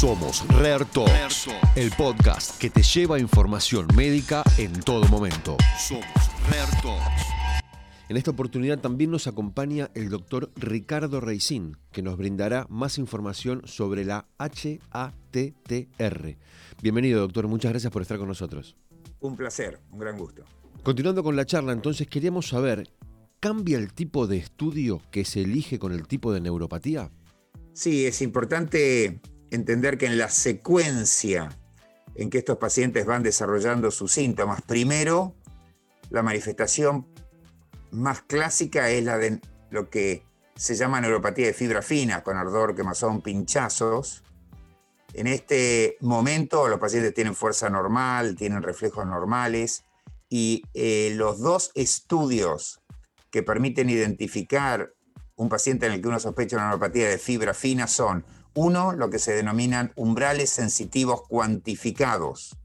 Somos Rare Talks, el podcast que te lleva información médica en todo momento. Somos Rare Talks. En esta oportunidad también nos acompaña el doctor Ricardo Reisín, que nos brindará más información sobre la HATTR. Bienvenido, doctor. Muchas gracias por estar con nosotros. Un placer, un gran gusto. Continuando con la charla, entonces queríamos saber, ¿cambia el tipo de estudio que se elige con el tipo de neuropatía? Sí, es importante entender que en la secuencia en que estos pacientes van desarrollando sus síntomas, primero, la manifestación más clásica es la de lo que se llama neuropatía de fibra fina, con ardor, quemazón, pinchazos. En este momento los pacientes tienen fuerza normal, tienen reflejos normales y eh, los dos estudios que permiten identificar un paciente en el que uno sospecha una neuropatía de fibra fina son uno, lo que se denominan umbrales sensitivos cuantificados,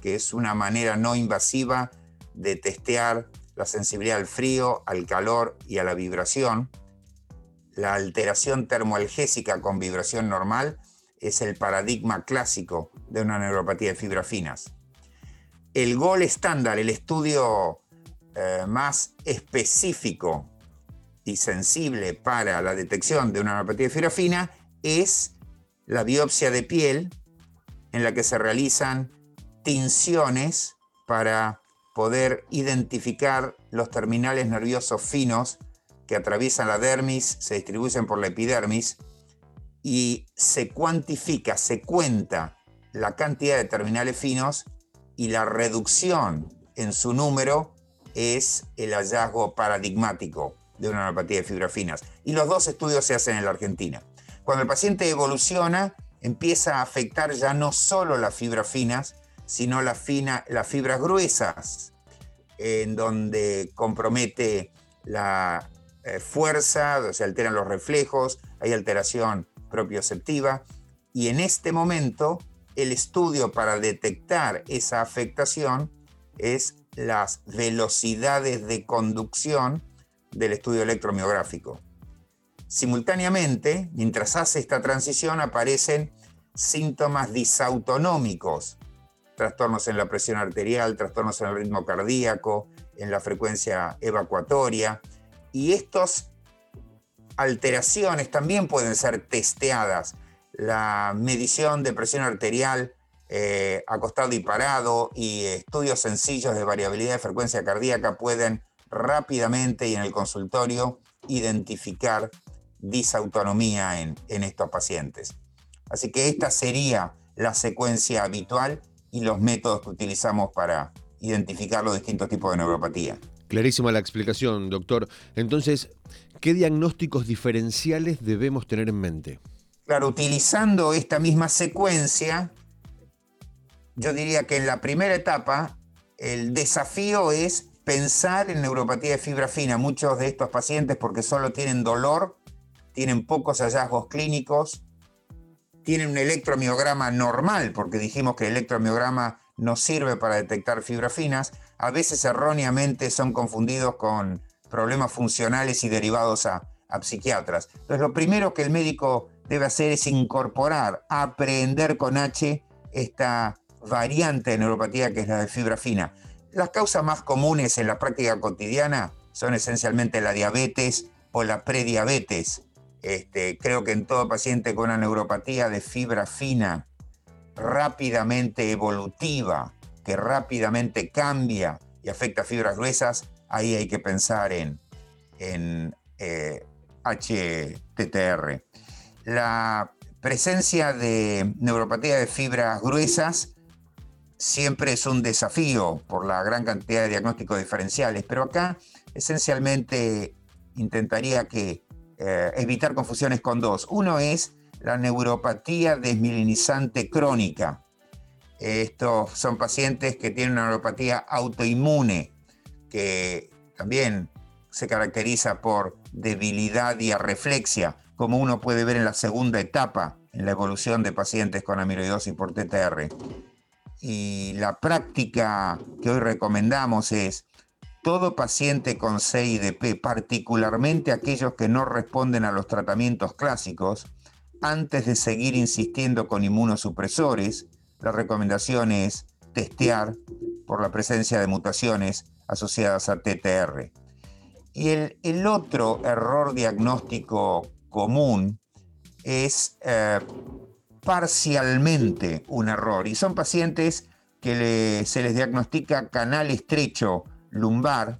que es una manera no invasiva de testear la sensibilidad al frío, al calor y a la vibración. La alteración termoalgésica con vibración normal es el paradigma clásico de una neuropatía de fibras finas. El gol estándar, el estudio eh, más específico y sensible para la detección de una neuropatía de fibra fina es la biopsia de piel, en la que se realizan tinciones para poder identificar los terminales nerviosos finos que atraviesan la dermis, se distribuyen por la epidermis y se cuantifica, se cuenta la cantidad de terminales finos y la reducción en su número es el hallazgo paradigmático de una neuropatía de fibras finas. Y los dos estudios se hacen en la Argentina. Cuando el paciente evoluciona, empieza a afectar ya no solo las fibras finas, sino las, fibras gruesas, en donde compromete la eh, fuerza, se alteran los reflejos, hay alteración propioceptiva, y en este momento el estudio para detectar esa afectación es las velocidades de conducción del estudio electromiográfico. Simultáneamente, mientras hace esta transición, aparecen síntomas disautonómicos, trastornos en la presión arterial, trastornos en el ritmo cardíaco, en la frecuencia evacuatoria, y estas alteraciones también pueden ser testeadas. La medición de presión arterial eh, acostado y parado y estudios sencillos de variabilidad de frecuencia cardíaca pueden rápidamente y en el consultorio identificar disautonomía en, en estos pacientes. Así que esta sería la secuencia habitual y los métodos que utilizamos para identificar los distintos tipos de neuropatía. Clarísima la explicación, doctor. Entonces, ¿qué diagnósticos diferenciales debemos tener en mente? Claro, utilizando esta misma secuencia, yo diría que en la primera etapa el desafío es pensar en neuropatía de fibra fina. Muchos de estos pacientes, porque solo tienen dolor, tienen pocos hallazgos clínicos, tienen un electromiograma normal, porque dijimos que el electromiograma no sirve para detectar fibras finas, a veces erróneamente son confundidos con problemas funcionales y derivados a, psiquiatras. Entonces, lo primero que el médico debe hacer es incorporar, aprender con H esta variante de neuropatía que es la de fibra fina. Las causas más comunes en la práctica cotidiana son esencialmente la diabetes o la prediabetes. Este, creo que en todo paciente con una neuropatía de fibra fina, rápidamente evolutiva, que rápidamente cambia y afecta fibras gruesas, ahí hay que pensar en, en HTTR. Eh, La presencia de neuropatía de fibras gruesas siempre es un desafío por la gran cantidad de diagnósticos diferenciales, pero acá esencialmente intentaría que eh, evitar confusiones con dos. Uno es la neuropatía desmilinizante crónica. Estos son pacientes que tienen una neuropatía autoinmune, que también se caracteriza por debilidad y arreflexia, como uno puede ver en la segunda etapa en la evolución de pacientes con amiloidosis por TTR. Y la práctica que hoy recomendamos es todo paciente con CIDP, particularmente aquellos que no responden a los tratamientos clásicos, antes de seguir insistiendo con inmunosupresores, la recomendación es testear por la presencia de mutaciones asociadas a TTR. Y el, otro error diagnóstico común es eh, parcialmente un error. Y son pacientes que se les diagnostica canal estrecho lumbar.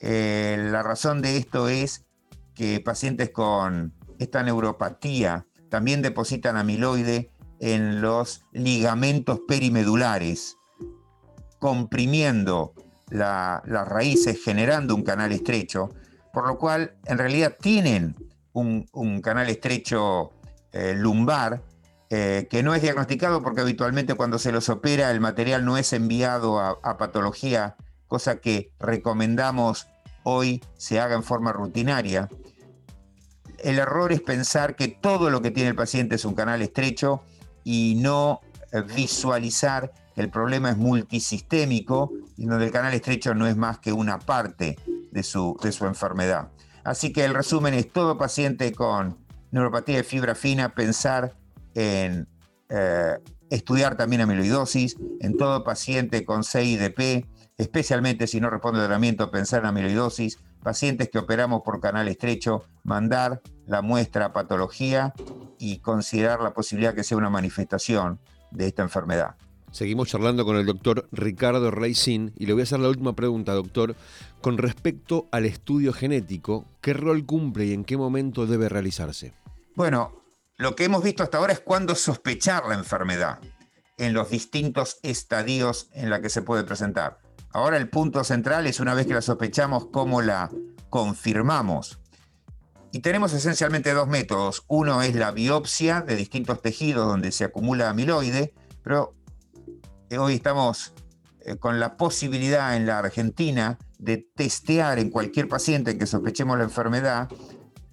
Eh, la razón de esto es que pacientes con esta neuropatía también depositan amiloide en los ligamentos perimedulares, comprimiendo las raíces, generando un canal estrecho, por lo cual en realidad tienen un, canal estrecho eh, lumbar eh, que no es diagnosticado porque habitualmente cuando se los opera el material no es enviado a, patología, cosa que recomendamos hoy se haga en forma rutinaria. El error es pensar que todo lo que tiene el paciente es un canal estrecho y no eh, visualizar que el problema es multisistémico y donde el canal estrecho no es más que una parte de su, de su enfermedad. Así que el resumen es todo paciente con neuropatía de fibra fina, pensar en eh, estudiar también amiloidosis en todo paciente con CIDP, especialmente si no responde al tratamiento, pensar en amiloidosis, pacientes que operamos por canal estrecho, mandar la muestra a patología y considerar la posibilidad que sea una manifestación de esta enfermedad. Seguimos charlando con el doctor Ricardo Reisín y le voy a hacer la última pregunta, doctor. Con respecto al estudio genético, ¿qué rol cumple y en qué momento debe realizarse? Bueno, lo que hemos visto hasta ahora es cuándo sospechar la enfermedad en los distintos estadios en la que se puede presentar. Ahora el punto central es una vez que la sospechamos, cómo la confirmamos. Y tenemos esencialmente dos métodos. Uno es la biopsia de distintos tejidos donde se acumula amiloide, pero hoy estamos eh, con la posibilidad en la Argentina de testear en cualquier paciente que sospechemos la enfermedad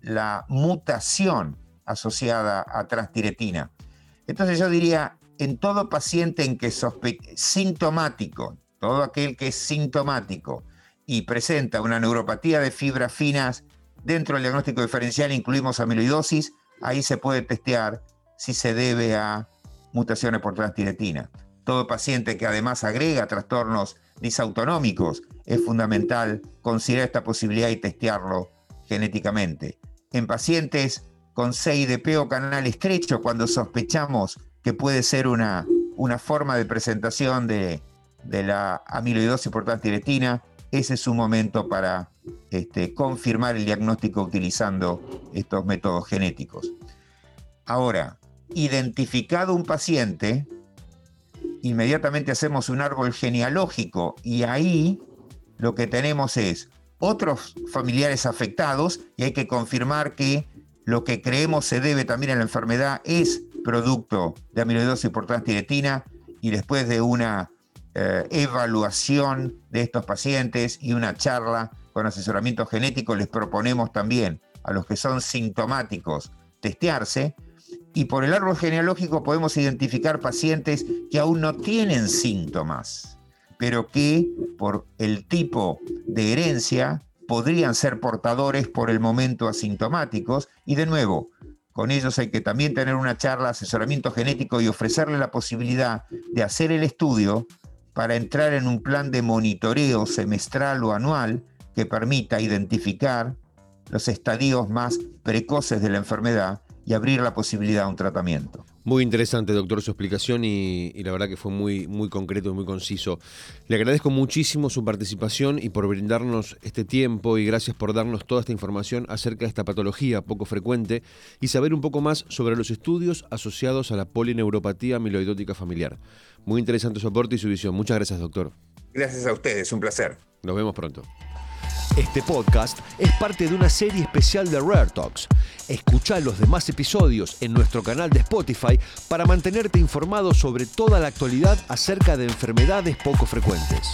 la mutación asociada a transtiretina. Entonces yo diría, en todo paciente en que sintomático, todo aquel que es sintomático y presenta una neuropatía de fibras finas, dentro del diagnóstico diferencial incluimos amiloidosis, ahí se puede testear si se debe a mutaciones por transtiretina. Todo paciente que además agrega trastornos disautonómicos, es fundamental considerar esta posibilidad y testearlo genéticamente. En pacientes con CIDP o canal estrecho cuando sospechamos que puede ser una, una forma de presentación de, la amiloidosis por transtiretina, ese es un momento para este, confirmar el diagnóstico utilizando estos métodos genéticos. Ahora, identificado un paciente, inmediatamente hacemos un árbol genealógico y ahí lo que tenemos es otros familiares afectados y hay que confirmar que lo que creemos se debe también a la enfermedad es producto de amiloidosis por transtiretina y después de una eh, evaluación de estos pacientes y una charla con asesoramiento genético, les proponemos también a los que son sintomáticos testearse. Y por el árbol genealógico podemos identificar pacientes que aún no tienen síntomas, pero que por el tipo de herencia podrían ser portadores por el momento asintomáticos y de nuevo, con ellos hay que también tener una charla, asesoramiento genético y ofrecerle la posibilidad de hacer el estudio para entrar en un plan de monitoreo semestral o anual que permita identificar los estadios más precoces de la enfermedad y abrir la posibilidad a un tratamiento. Muy interesante, doctor, su explicación y, la verdad que fue muy, muy concreto y muy conciso. Le agradezco muchísimo su participación y por brindarnos este tiempo y gracias por darnos toda esta información acerca de esta patología poco frecuente y saber un poco más sobre los estudios asociados a la polineuropatía amiloidótica familiar. Muy interesante su aporte y su visión. Muchas gracias, doctor. Gracias a ustedes, un placer. Nos vemos pronto. Este podcast es parte de una serie especial de Rare Talks. Escucha los demás episodios en nuestro canal de Spotify para mantenerte informado sobre toda la actualidad acerca de enfermedades poco frecuentes.